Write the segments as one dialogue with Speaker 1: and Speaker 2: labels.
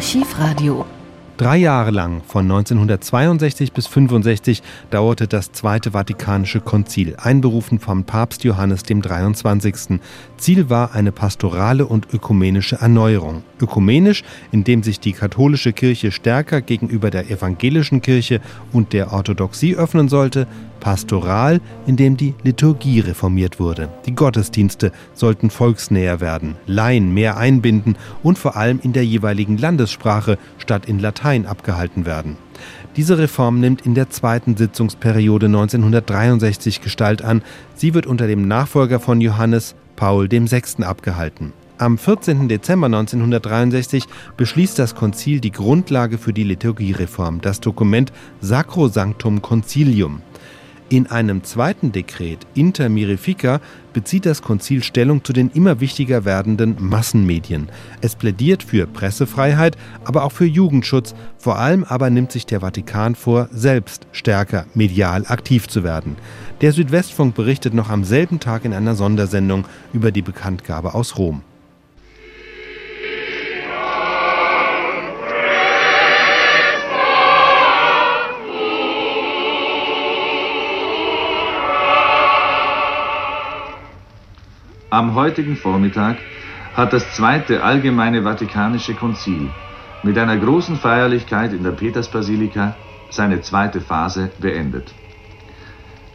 Speaker 1: Archivradio.
Speaker 2: Drei Jahre lang, von 1962 bis 65, dauerte das Zweite Vatikanische Konzil, einberufen vom Papst Johannes dem 23. Ziel war eine pastorale und ökumenische Erneuerung. Ökumenisch, indem sich die katholische Kirche stärker gegenüber der evangelischen Kirche und der Orthodoxie öffnen sollte, pastoral, indem die Liturgie reformiert wurde. Die Gottesdienste sollten volksnäher werden, Laien mehr einbinden und vor allem in der jeweiligen Landessprache statt in Latein abgehalten werden. Diese Reform nimmt in der zweiten Sitzungsperiode 1963 Gestalt an. Sie wird unter dem Nachfolger von Johannes Paul VI. abgehalten. Am 14. Dezember 1963 beschließt das Konzil die Grundlage für die Liturgiereform, das Dokument Sacrosanctum Concilium. In einem zweiten Dekret Inter Mirifica bezieht das Konzil Stellung zu den immer wichtiger werdenden Massenmedien. Es plädiert für Pressefreiheit, aber auch für Jugendschutz. Vor allem aber nimmt sich der Vatikan vor, selbst stärker medial aktiv zu werden. Der Südwestfunk berichtet noch am selben Tag in einer Sondersendung über die Bekanntgabe aus Rom.
Speaker 3: Am heutigen Vormittag hat das Zweite Allgemeine Vatikanische Konzil mit einer großen Feierlichkeit in der Petersbasilika seine zweite Phase beendet.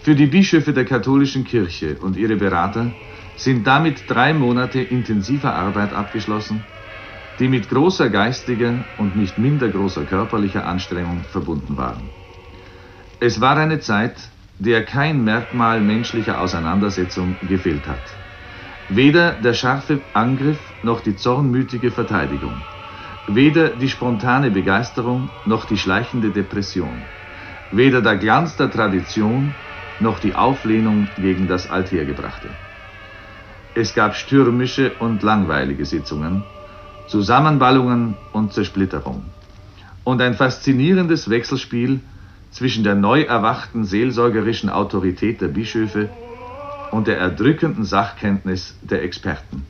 Speaker 3: Für die Bischöfe der katholischen Kirche und ihre Berater sind damit drei Monate intensiver Arbeit abgeschlossen, die mit großer geistiger und nicht minder großer körperlicher Anstrengung verbunden waren. Es war eine Zeit, der kein Merkmal menschlicher Auseinandersetzung gefehlt hat. Weder der scharfe Angriff noch die zornmütige Verteidigung. Weder die spontane Begeisterung noch die schleichende Depression. Weder der Glanz der Tradition noch die Auflehnung gegen das Althergebrachte. Es gab stürmische und langweilige Sitzungen, Zusammenballungen und Zersplitterung. Und ein faszinierendes Wechselspiel zwischen der neu erwachten seelsorgerischen Autorität der Bischöfe und der erdrückenden Sachkenntnis der Experten.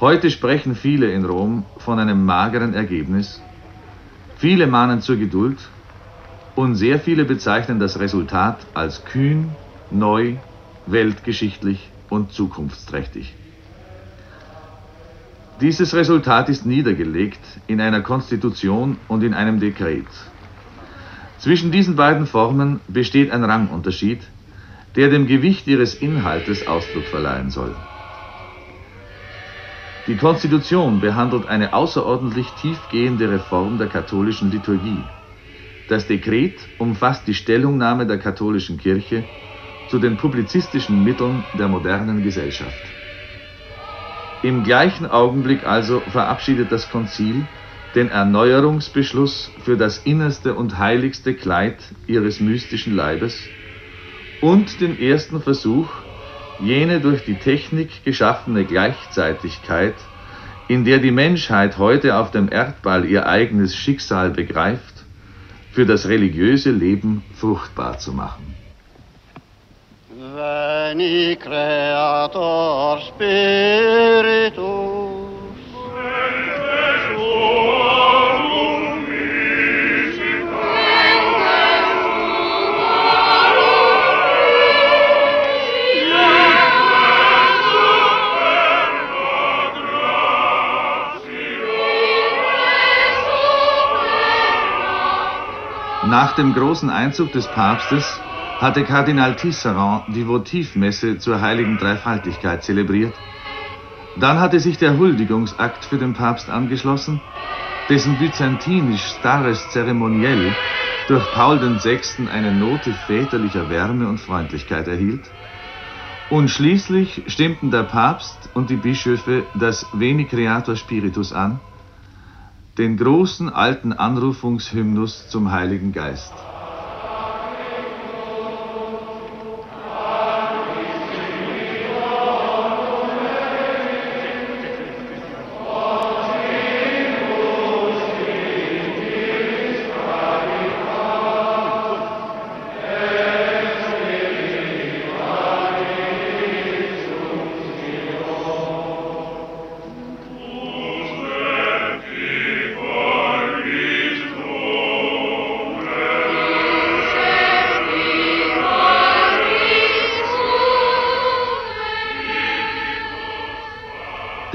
Speaker 3: Heute sprechen viele in Rom von einem mageren Ergebnis, viele mahnen zur Geduld und sehr viele bezeichnen das Resultat als kühn, neu, weltgeschichtlich und zukunftsträchtig. Dieses Resultat ist niedergelegt in einer Konstitution und in einem Dekret. Zwischen diesen beiden Formen besteht ein Rangunterschied, der dem Gewicht ihres Inhaltes Ausdruck verleihen soll. Die Konstitution behandelt eine außerordentlich tiefgehende Reform der katholischen Liturgie. Das Dekret umfasst die Stellungnahme der katholischen Kirche zu den publizistischen Mitteln der modernen Gesellschaft. Im gleichen Augenblick also verabschiedet das Konzil den Erneuerungsbeschluss für das innerste und heiligste Kleid ihres mystischen Leibes und den ersten Versuch, jene durch die Technik geschaffene Gleichzeitigkeit, in der die Menschheit heute auf dem Erdball ihr eigenes Schicksal begreift, für das religiöse Leben fruchtbar zu machen. Veni Creator Spiritus Nach dem großen Einzug des Papstes hatte Kardinal Tisserand die Votivmesse zur heiligen Dreifaltigkeit zelebriert. Dann hatte sich der Huldigungsakt für den Papst angeschlossen, dessen byzantinisch-starres Zeremoniell durch Paul VI. eine Note väterlicher Wärme und Freundlichkeit erhielt. Und schließlich stimmten der Papst und die Bischöfe das Veni Creator Spiritus an, den großen alten Anrufungshymnus zum Heiligen Geist.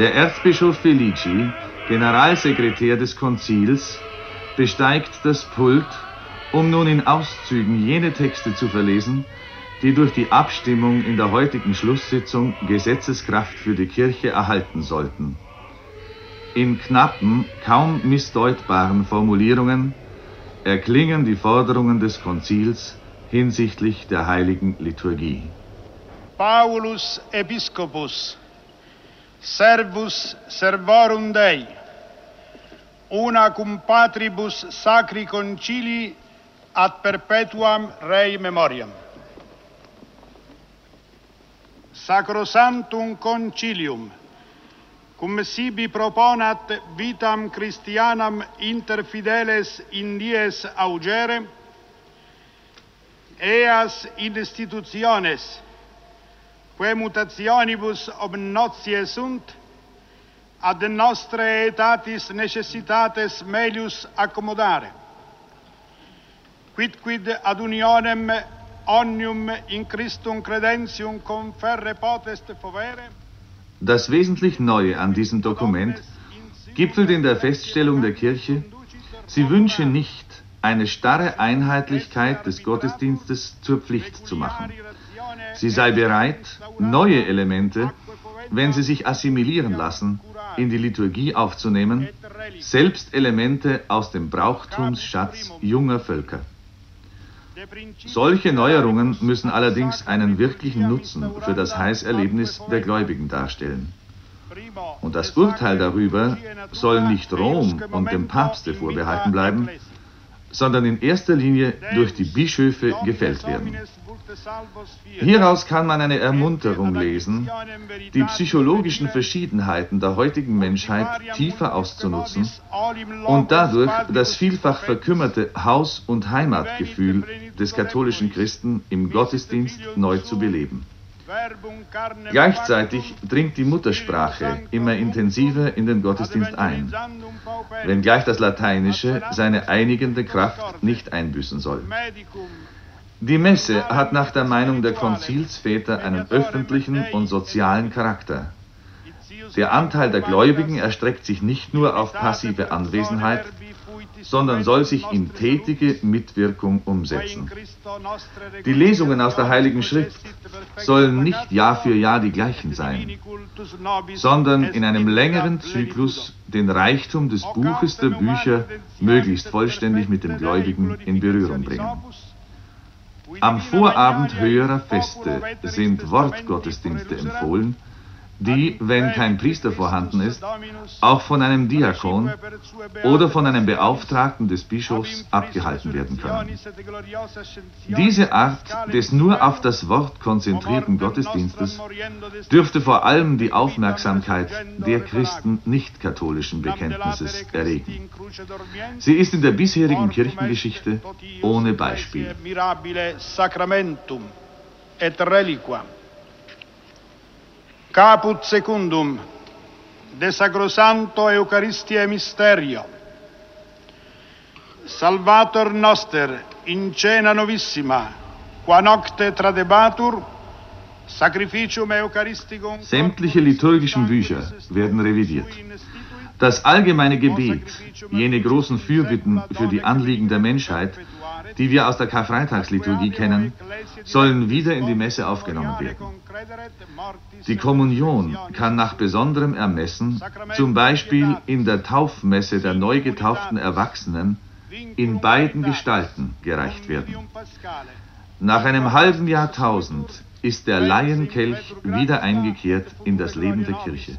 Speaker 3: Der Erzbischof Felici, Generalsekretär des Konzils, besteigt das Pult, um nun in Auszügen jene Texte zu verlesen, die durch die Abstimmung in der heutigen Schlusssitzung Gesetzeskraft für die Kirche erhalten sollten. In knappen, kaum missdeutbaren Formulierungen erklingen die Forderungen des Konzils hinsichtlich der heiligen Liturgie.
Speaker 1: Paulus Episcopus, servus servorum Dei, una cum patribus sacri concili ad perpetuam rei memoriam. Sacrosantum concilium, cum sibi proponat vitam Christianam inter fideles in dies augere, eas in institutiones quae mutationibus ob notie sunt, ad nostre etatis necessitates melius accommodare, quid ad unionem omnium in Christum credentium conferre potest povere,
Speaker 3: das wesentlich Neue an diesem Dokument gipfelt in der Feststellung der Kirche, sie wünsche nicht, eine starre Einheitlichkeit des Gottesdienstes zur Pflicht zu machen. Sie sei bereit, neue Elemente, wenn sie sich assimilieren lassen, in die Liturgie aufzunehmen, selbst Elemente aus dem Brauchtumsschatz junger Völker. Solche Neuerungen müssen allerdings einen wirklichen Nutzen für das Heißerlebnis der Gläubigen darstellen. Und das Urteil darüber soll nicht Rom und dem Papste vorbehalten bleiben, sondern in erster Linie durch die Bischöfe gefällt werden. Hieraus kann man eine Ermunterung lesen, die psychologischen Verschiedenheiten der heutigen Menschheit tiefer auszunutzen und dadurch das vielfach verkümmerte Haus- und Heimatgefühl des katholischen Christen im Gottesdienst neu zu beleben. Gleichzeitig dringt die Muttersprache immer intensiver in den Gottesdienst ein, wenngleich das Lateinische seine einigende Kraft nicht einbüßen soll. Die Messe hat nach der Meinung der Konzilsväter einen öffentlichen und sozialen Charakter. Der Anteil der Gläubigen erstreckt sich nicht nur auf passive Anwesenheit, sondern soll sich in tätige Mitwirkung umsetzen. Die Lesungen aus der Heiligen Schrift sollen nicht Jahr für Jahr die gleichen sein, sondern in einem längeren Zyklus den Reichtum des Buches der Bücher möglichst vollständig mit dem Gläubigen in Berührung bringen. Am Vorabend höherer Feste sind Wortgottesdienste empfohlen, die, wenn kein Priester vorhanden ist, auch von einem Diakon oder von einem Beauftragten des Bischofs abgehalten werden können. Diese Art des nur auf das Wort konzentrierten Gottesdienstes dürfte vor allem die Aufmerksamkeit der Christen nicht-katholischen Bekenntnisses erregen. Sie ist in der bisherigen Kirchengeschichte ohne Beispiel. et reliquam
Speaker 1: Caput secundum de Sacrosanto Eucharistia Mysterio. Salvator noster in cena novissima, qua nocte tradebatur, sacrificium Eucharisticum.
Speaker 3: Sämtliche liturgischen Bücher werden revidiert. Das allgemeine Gebet, jene großen Fürbitten für die Anliegen der Menschheit, die wir aus der Karfreitagsliturgie kennen, sollen wieder in die Messe aufgenommen werden. Die Kommunion kann nach besonderem Ermessen, zum Beispiel in der Taufmesse der neu getauften Erwachsenen, in beiden Gestalten gereicht werden. Nach einem halben Jahrtausend ist der Laienkelch wieder eingekehrt in das Leben der Kirche,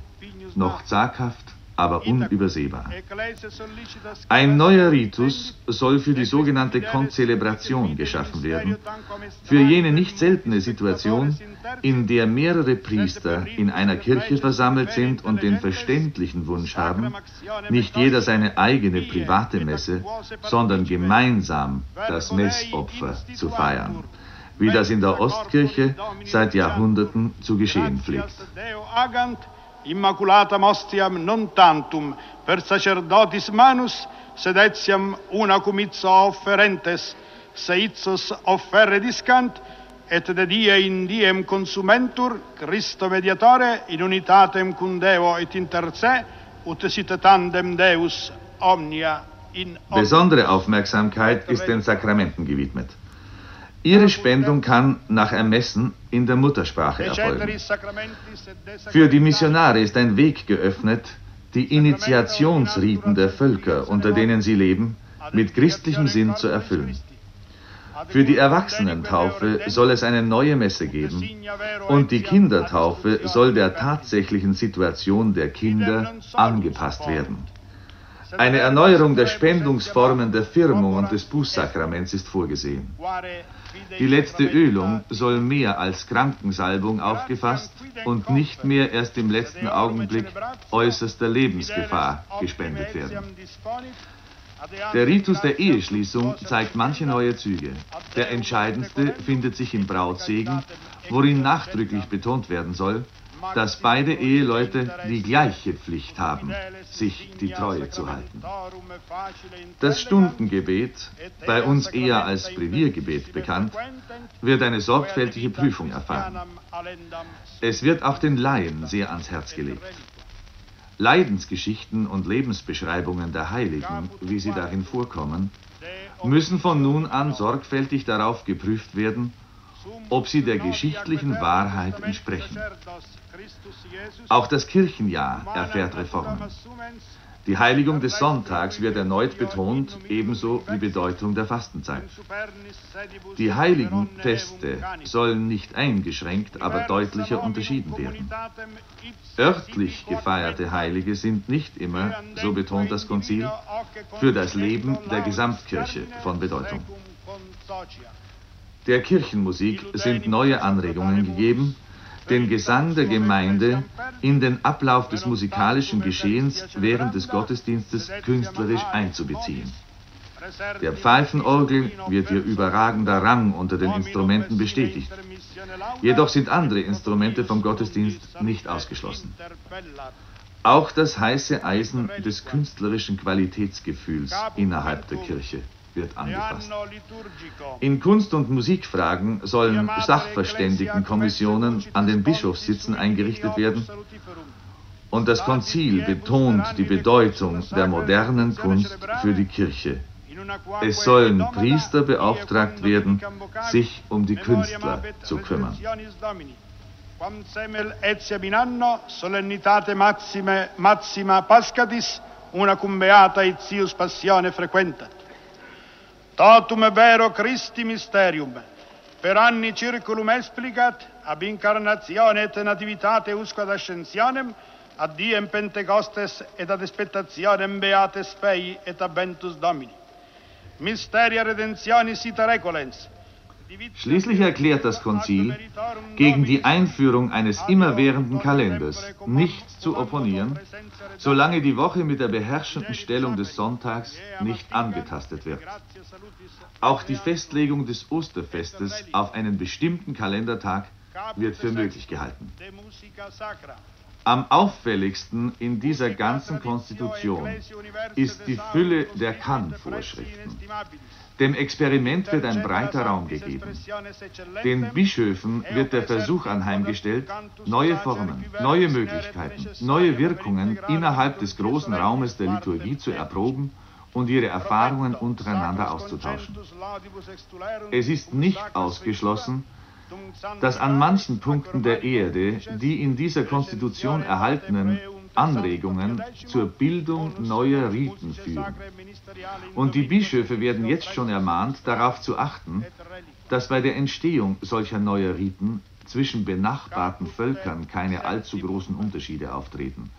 Speaker 3: noch zaghaft aber unübersehbar. Ein neuer Ritus soll für die sogenannte Konzelebration geschaffen werden, für jene nicht seltene Situation, in der mehrere Priester in einer Kirche versammelt sind und den verständlichen Wunsch haben, nicht jeder seine eigene private Messe, sondern gemeinsam das Messopfer zu feiern wie das in der Ostkirche seit Jahrhunderten zu geschehen pflegt.
Speaker 1: Immaculatam ostiam non tantum per sacerdotis manus, sed etiam una cum ipso offerentes, se ipsos offerre discant, et de die in diem consumentur Christo mediatore in unitatem cum Deo et inter se ut sit tandem Deus omnia in omnia.
Speaker 3: Besondere Aufmerksamkeit ist den Sakramenten gewidmet. Ihre Spendung kann nach Ermessen in der Muttersprache erfolgen. Für die Missionare ist ein Weg geöffnet, die Initiationsriten der Völker, unter denen sie leben, mit christlichem Sinn zu erfüllen. Für die Erwachsenentaufe soll es eine neue Messe geben und die Kindertaufe soll der tatsächlichen Situation der Kinder angepasst werden. Eine Erneuerung der Spendungsformen der Firmung und des Bußsakraments ist vorgesehen. Die letzte Ölung soll mehr als Krankensalbung aufgefasst und nicht mehr erst im letzten Augenblick äußerster Lebensgefahr gespendet werden. Der Ritus der Eheschließung zeigt manche neue Züge. Der entscheidendste findet sich im Brautsegen, worin nachdrücklich betont werden soll, dass beide Eheleute die gleiche Pflicht haben, sich die Treue zu halten. Das Stundengebet, bei uns eher als Breviergebet bekannt, wird eine sorgfältige Prüfung erfahren. Es wird auch den Laien sehr ans Herz gelegt. Leidensgeschichten und Lebensbeschreibungen der Heiligen, wie sie darin vorkommen, müssen von nun an sorgfältig darauf geprüft werden, ob sie der geschichtlichen Wahrheit entsprechen. Auch das Kirchenjahr erfährt Reformen. Die Heiligung des Sonntags wird erneut betont, ebenso die Bedeutung der Fastenzeit. Die heiligen Feste sollen nicht eingeschränkt, aber deutlicher unterschieden werden. Örtlich gefeierte Heilige sind nicht immer, so betont das Konzil, für das Leben der Gesamtkirche von Bedeutung. Der Kirchenmusik sind neue Anregungen gegeben, den Gesang der Gemeinde in den Ablauf des musikalischen Geschehens während des Gottesdienstes künstlerisch einzubeziehen. Der Pfeifenorgel wird ihr überragender Rang unter den Instrumenten bestätigt. Jedoch sind andere Instrumente vom Gottesdienst nicht ausgeschlossen. Auch das heiße Eisen des künstlerischen Qualitätsgefühls innerhalb der Kirche wird angefasst. In Kunst- und Musikfragen sollen Sachverständigenkommissionen an den Bischofssitzen eingerichtet werden und das Konzil betont die Bedeutung der modernen Kunst für die Kirche. Es sollen Priester beauftragt werden, sich um die Künstler zu kümmern.
Speaker 1: Quam semel etiam in anno solennitate maxime, maxima pascatis, una cum beata itius passione frequentat. Totum vero Christi mysterium, per anni circulum explicat, ab incarnatione et nativitate usque ad ascensionem, ad diem Pentecostes et ad expectationem beates fei et abentus Domini. Mysteria redemptionis ita recolens,
Speaker 3: Schließlich erklärt das Konzil, gegen die Einführung eines immerwährenden Kalenders nicht zu opponieren, solange die Woche mit der beherrschenden Stellung des Sonntags nicht angetastet wird. Auch die Festlegung des Osterfestes auf einen bestimmten Kalendertag wird für möglich gehalten. Am auffälligsten in dieser ganzen Konstitution ist die Fülle der Kann-Vorschriften. Dem Experiment wird ein breiter Raum gegeben. Den Bischöfen wird der Versuch anheimgestellt, neue Formen, neue Möglichkeiten, neue Wirkungen innerhalb des großen Raumes der Liturgie zu erproben und ihre Erfahrungen untereinander auszutauschen. Es ist nicht ausgeschlossen, dass an manchen Punkten der Erde die in dieser Konstitution erhaltenen Anregungen zur Bildung neuer Riten führen. Und die Bischöfe werden jetzt schon ermahnt, darauf zu achten, dass bei der Entstehung solcher neuer Riten zwischen benachbarten Völkern keine allzu großen Unterschiede auftreten,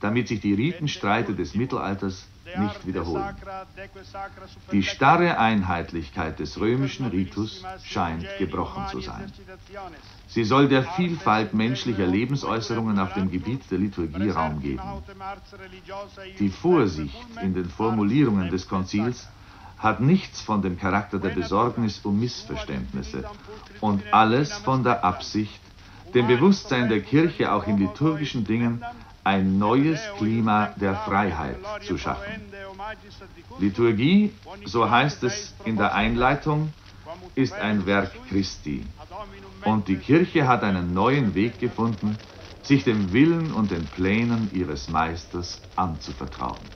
Speaker 3: damit sich die Ritenstreite des Mittelalters nicht wiederholen. Die starre Einheitlichkeit des römischen Ritus scheint gebrochen zu sein. Sie soll der Vielfalt menschlicher Lebensäußerungen auf dem Gebiet der Liturgie Raum geben. Die Vorsicht in den Formulierungen des Konzils hat nichts von dem Charakter der Besorgnis um Missverständnisse und alles von der Absicht, dem Bewusstsein der Kirche auch in liturgischen Dingen ein neues Klima der Freiheit zu schaffen. Liturgie, so heißt es in der Einleitung, ist ein Werk Christi. Und die Kirche hat einen neuen Weg gefunden, sich dem Willen und den Plänen ihres Meisters anzuvertrauen.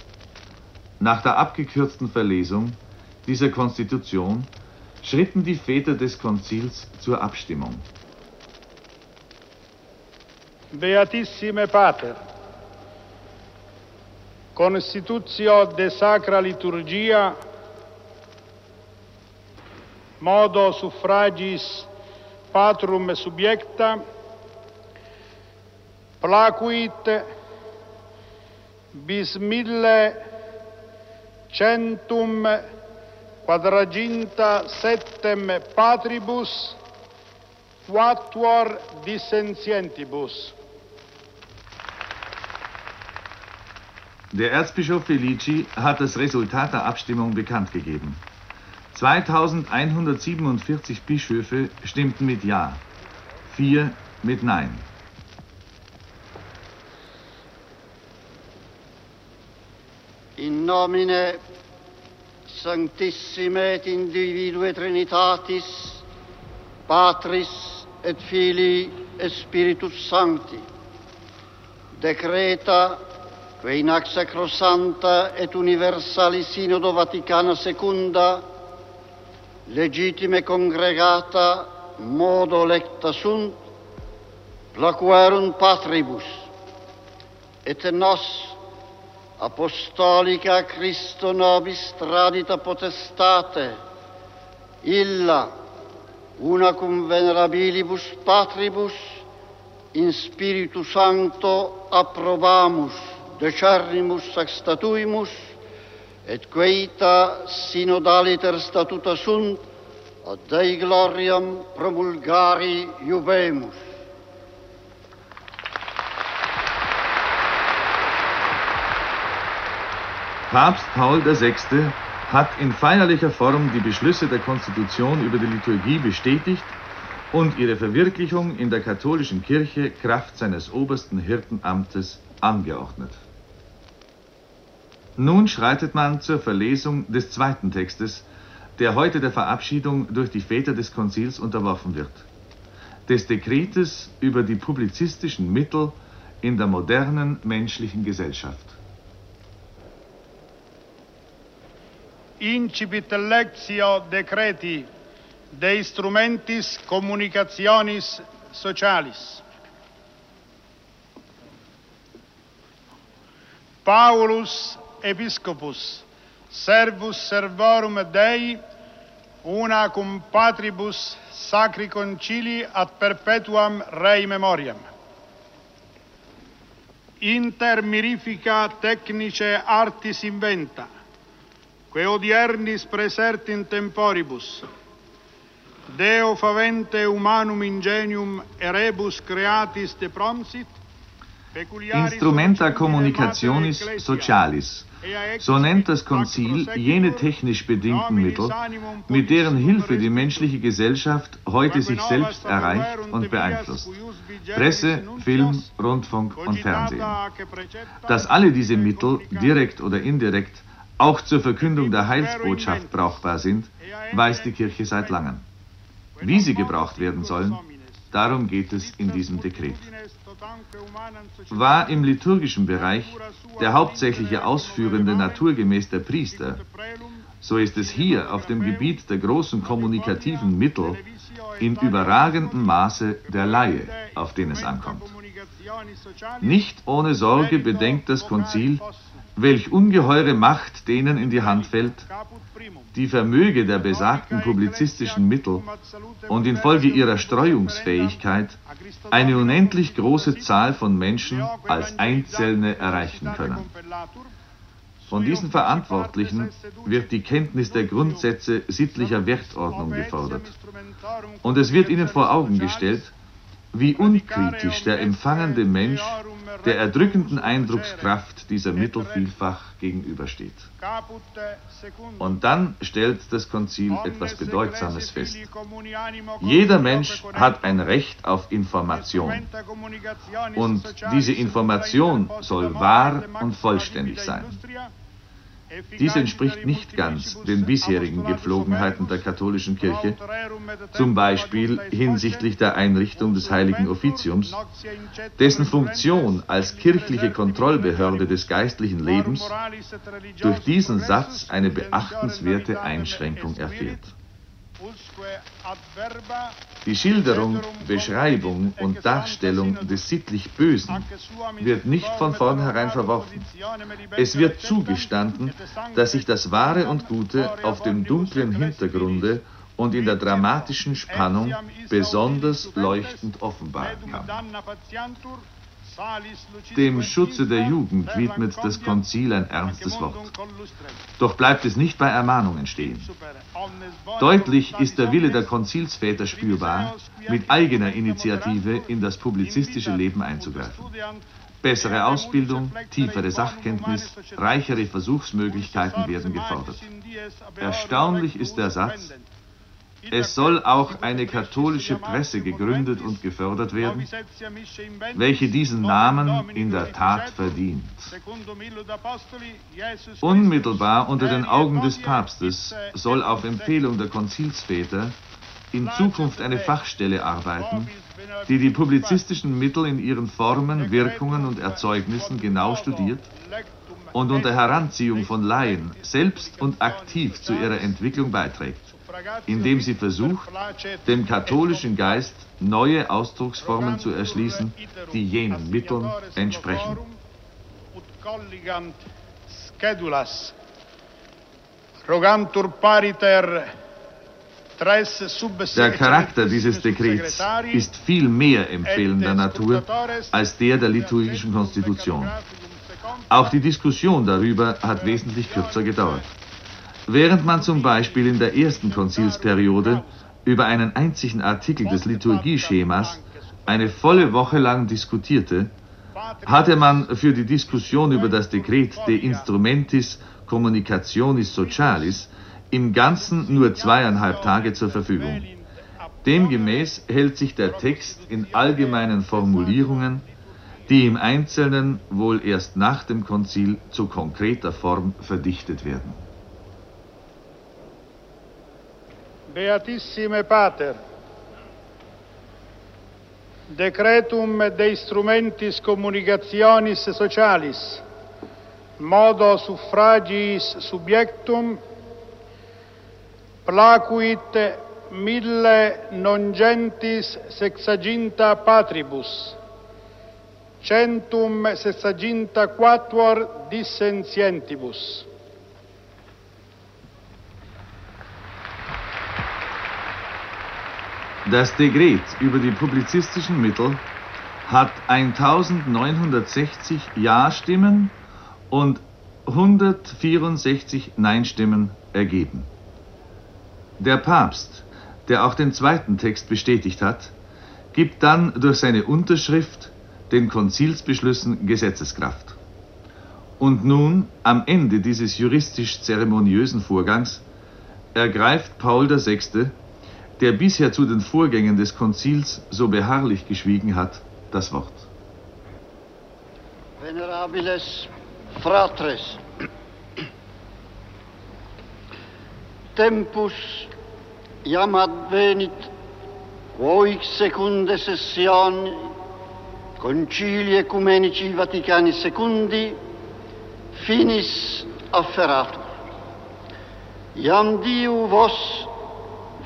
Speaker 3: Nach der abgekürzten Verlesung dieser Konstitution schritten die Väter des Konzils zur Abstimmung.
Speaker 1: Beatissime Pater, Constitutio de Sacra Liturgia, modo suffragis patrum subiecta, placuit bis mille centum quadraginta septem patribus quatuor dissentientibus.
Speaker 3: Der Erzbischof Felici hat das Resultat der Abstimmung bekannt gegeben. 2147 Bischöfe stimmten mit Ja, vier mit Nein.
Speaker 4: In nomine Sanctissime et Individue Trinitatis, Patris et Filii et Spiritus Sancti, decreta que in ac sacrosanta et universali Sinodo Vaticana Secunda, legitime congregata modo lecta sunt, placuerum patribus, et nos apostolica Christo nobis tradita potestate, illa una cum venerabilibus patribus in spiritu sancto approbamus decernimus ac statuimus et queita synodaliter statuta sunt ad Dei gloriam promulgari jubemus.
Speaker 3: Papst Paul VI. hat in feierlicher Form die Beschlüsse der Konstitution über die Liturgie bestätigt und ihre Verwirklichung in der katholischen Kirche Kraft seines obersten Hirtenamtes angeordnet. Nun schreitet man zur Verlesung des zweiten Textes, der heute der Verabschiedung durch die Väter des Konzils unterworfen wird. Des Dekretes über die publizistischen Mittel in der modernen menschlichen Gesellschaft.
Speaker 1: Incipit lectio decreti de instrumentis communicationis socialis. Paulus Episcopus, servus servorum Dei, una cum patribus sacri concili ad perpetuam rei memoriam. Inter mirifica technice artis inventa, que odiernis presert in temporibus, Deo favente humanum ingenium erebus creatis de promsit,
Speaker 3: Instrumenta communicationis socialis. So nennt das Konzil jene technisch bedingten Mittel, mit deren Hilfe die menschliche Gesellschaft heute sich selbst erreicht und beeinflusst. Presse, Film, Rundfunk und Fernsehen. Dass alle diese Mittel, direkt oder indirekt, auch zur Verkündung der Heilsbotschaft brauchbar sind, weiß die Kirche seit langem. Wie sie gebraucht werden sollen, darum geht es in diesem Dekret war im liturgischen Bereich der hauptsächliche Ausführende naturgemäß der Priester, so ist es hier auf dem Gebiet der großen kommunikativen Mittel in überragendem Maße der Laie, auf den es ankommt. Nicht ohne Sorge bedenkt das Konzil, welch ungeheure Macht denen in die Hand fällt, die Vermöge der besagten publizistischen Mittel und infolge ihrer Streuungsfähigkeit eine unendlich große Zahl von Menschen als Einzelne erreichen können. Von diesen Verantwortlichen wird die Kenntnis der Grundsätze sittlicher Wertordnung gefordert. Und es wird ihnen vor Augen gestellt, wie unkritisch der empfangende Mensch der erdrückenden Eindruckskraft dieser Mittel vielfach gegenübersteht. Und dann stellt das Konzil etwas Bedeutsames fest. Jeder Mensch hat ein Recht auf Information. Und diese Information soll wahr und vollständig sein. Dies entspricht nicht ganz den bisherigen Gepflogenheiten der katholischen Kirche, zum Beispiel hinsichtlich der Einrichtung des heiligen Offiziums, dessen Funktion als kirchliche Kontrollbehörde des geistlichen Lebens durch diesen Satz eine beachtenswerte Einschränkung erfährt. Die Schilderung, Beschreibung und Darstellung des sittlich Bösen wird nicht von vornherein verworfen. Es wird zugestanden, dass sich das Wahre und Gute auf dem dunklen Hintergrunde und in der dramatischen Spannung besonders leuchtend offenbaren kann. Dem Schutze der Jugend widmet das Konzil ein ernstes Wort. Doch bleibt es nicht bei Ermahnungen stehen. Deutlich ist der Wille der Konzilsväter spürbar, mit eigener Initiative in das publizistische Leben einzugreifen. Bessere Ausbildung, tiefere Sachkenntnis, reichere Versuchsmöglichkeiten werden gefordert. Erstaunlich ist der Satz, es soll auch eine katholische Presse gegründet und gefördert werden, welche diesen Namen in der Tat verdient. Unmittelbar unter den Augen des Papstes soll auf Empfehlung der Konzilsväter in Zukunft eine Fachstelle arbeiten, die die publizistischen Mittel in ihren Formen, Wirkungen und Erzeugnissen genau studiert und unter Heranziehung von Laien selbst und aktiv zu ihrer Entwicklung beiträgt indem sie versucht, dem katholischen Geist neue Ausdrucksformen zu erschließen, die jenen Mitteln entsprechen. Der Charakter dieses Dekrets ist viel mehr empfehlender Natur als der der liturgischen Konstitution. Auch die Diskussion darüber hat wesentlich kürzer gedauert. Während man zum Beispiel in der ersten Konzilsperiode über einen einzigen Artikel des Liturgieschemas eine volle Woche lang diskutierte, hatte man für die Diskussion über das Dekret De Instrumentis Communicationis Socialis im Ganzen nur zweieinhalb Tage zur Verfügung. Demgemäß hält sich der Text in allgemeinen Formulierungen, die im Einzelnen wohl erst nach dem Konzil zu konkreter Form verdichtet werden.
Speaker 1: Beatissime Pater, Decretum de instrumentis communicationis socialis, modo suffragiis subjectum, placuit mille non gentis sexaginta patribus, centum sexaginta quatuor dissentientibus.
Speaker 3: Das Dekret über die publizistischen Mittel hat 1960 Ja-Stimmen und 164 Nein-Stimmen ergeben. Der Papst, der auch den zweiten Text bestätigt hat, gibt dann durch seine Unterschrift den Konzilsbeschlüssen Gesetzeskraft. Und nun, am Ende dieses juristisch-zeremoniösen Vorgangs, ergreift Paul VI der bisher zu den Vorgängen des Konzils so beharrlich geschwiegen hat, das Wort.
Speaker 4: Venerabiles Fratres, tempus iam advenit voix secunde sessioni concili ecumenici Vaticani secundi finis afferatur. Iam Diu vos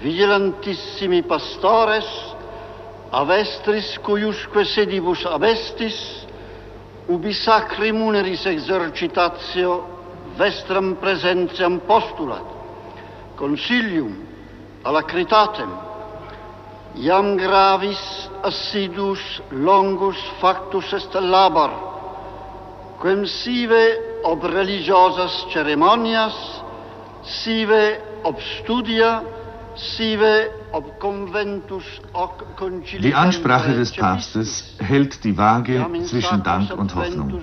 Speaker 4: vigilantissimi pastores, avestris cuiusque sedibus avestis, ubi sacri muneris exercitatio vestram presentiam postulat, consilium alacritatem, iam gravis assidus longus factus est labar, quem sive ob religiosas ceremonias, sive ob studia,
Speaker 3: die Ansprache des Papstes hält die Waage zwischen Dank und Hoffnung.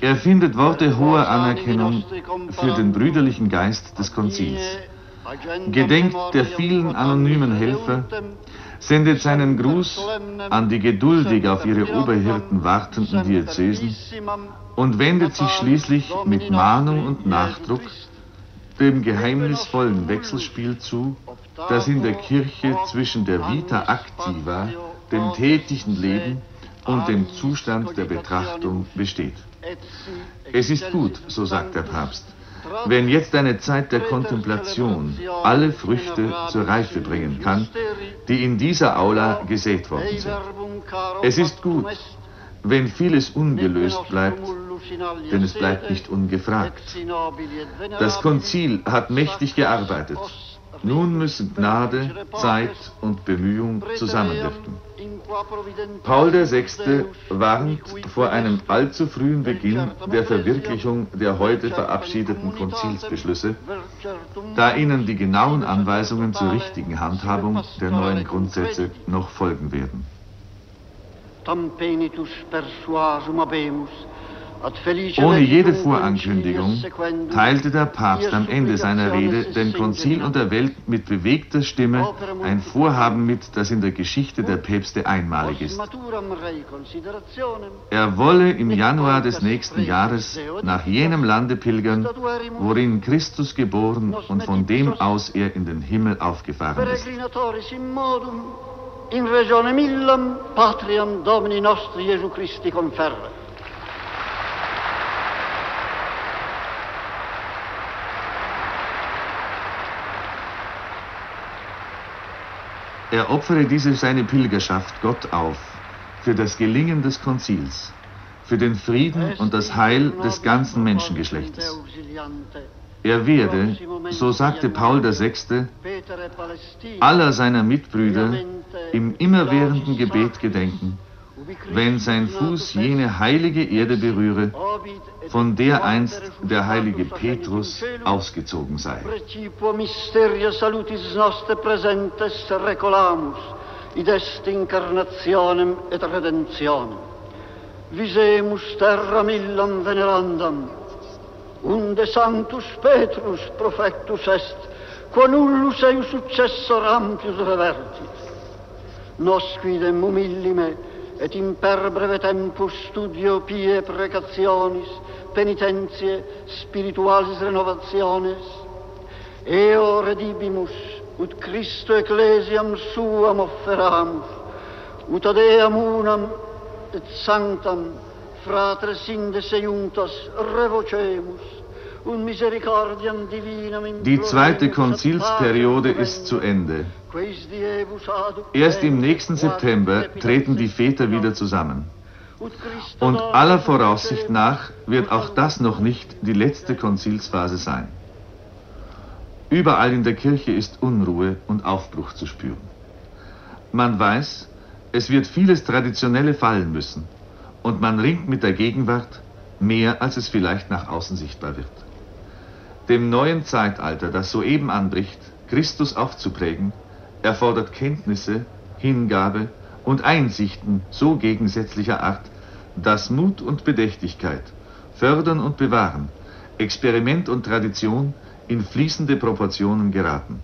Speaker 3: Er findet Worte hoher Anerkennung für den brüderlichen Geist des Konzils, gedenkt der vielen anonymen Helfer, sendet seinen Gruß an die geduldig auf ihre Oberhirten wartenden Diözesen und wendet sich schließlich mit Mahnung und Nachdruck dem geheimnisvollen Wechselspiel zu, das in der Kirche zwischen der Vita activa, dem tätigen Leben und dem Zustand der Betrachtung besteht. Es ist gut, so sagt der Papst, wenn jetzt eine Zeit der Kontemplation alle Früchte zur Reife bringen kann, die in dieser Aula gesät worden sind. Es ist gut, wenn vieles ungelöst bleibt, denn es bleibt nicht ungefragt. Das Konzil hat mächtig gearbeitet. Nun müssen Gnade, Zeit und Bemühung zusammenwirken. Paul VI. warnt vor einem allzu frühen Beginn der Verwirklichung der heute verabschiedeten Konzilsbeschlüsse, da ihnen die genauen Anweisungen zur richtigen Handhabung der neuen Grundsätze noch folgen werden. Tam penitus persuasum abemus, ohne jede Vorankündigung teilte der Papst am Ende seiner Rede dem Konzil und der Welt mit bewegter Stimme ein Vorhaben mit, das in der Geschichte der Päpste einmalig ist. Er wolle im Januar des nächsten Jahres nach jenem Lande pilgern, worin Christus geboren und von dem aus er in den Himmel aufgefahren ist. In regione millam patriam Domini nostri Jesu Christi conferre. Er opfere diese seine Pilgerschaft Gott auf, für das Gelingen des Konzils, für den Frieden und das Heil des ganzen Menschengeschlechtes. Er werde, so sagte Paul VI., aller seiner Mitbrüder im immerwährenden Gebet gedenken wenn sein Fuß jene heilige Erde berühre, von der einst der heilige Petrus ausgezogen sei. id est incarnationem et redemptionem. Visemus terra millam venerandam, unde sanctus Petrus profectus est, qua nullus eius successor ampius revertit. Nos quidem humillime, et in per breve tempus studio pie precationis, penitentie, spiritualis renovationes, eo redibimus, ut Christo ecclesiam suam offeramus, ut ad eam unam et sanctam fratres inde seiuntas revocemus, die zweite Konzilsperiode ist zu Ende. Erst im nächsten September treten die Väter wieder zusammen. Und aller Voraussicht nach wird auch das noch nicht die letzte Konzilsphase sein. Überall in der Kirche ist Unruhe und Aufbruch zu spüren. Man weiß, es wird vieles Traditionelle fallen müssen und man ringt mit der Gegenwart mehr, als es vielleicht nach außen sichtbar wird. Dem neuen Zeitalter, das soeben anbricht, Christus aufzuprägen, erfordert Kenntnisse, Hingabe und Einsichten so gegensätzlicher Art, dass Mut und Bedächtigkeit, Fördern und Bewahren, Experiment und Tradition in fließende Proportionen geraten.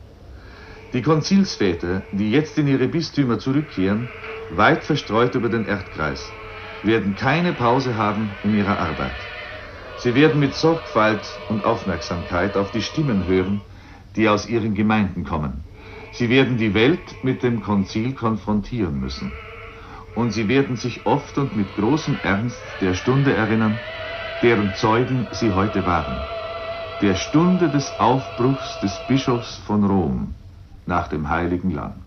Speaker 3: Die Konzilsväter, die jetzt in ihre Bistümer zurückkehren, weit verstreut über den Erdkreis, werden keine Pause haben in ihrer Arbeit. Sie werden mit Sorgfalt und Aufmerksamkeit auf die Stimmen hören, die aus ihren Gemeinden kommen. Sie werden die Welt mit dem Konzil konfrontieren müssen. Und sie werden sich oft und mit großem Ernst der Stunde erinnern, deren Zeugen sie heute waren. Der Stunde des Aufbruchs des Bischofs von Rom nach dem Heiligen Land.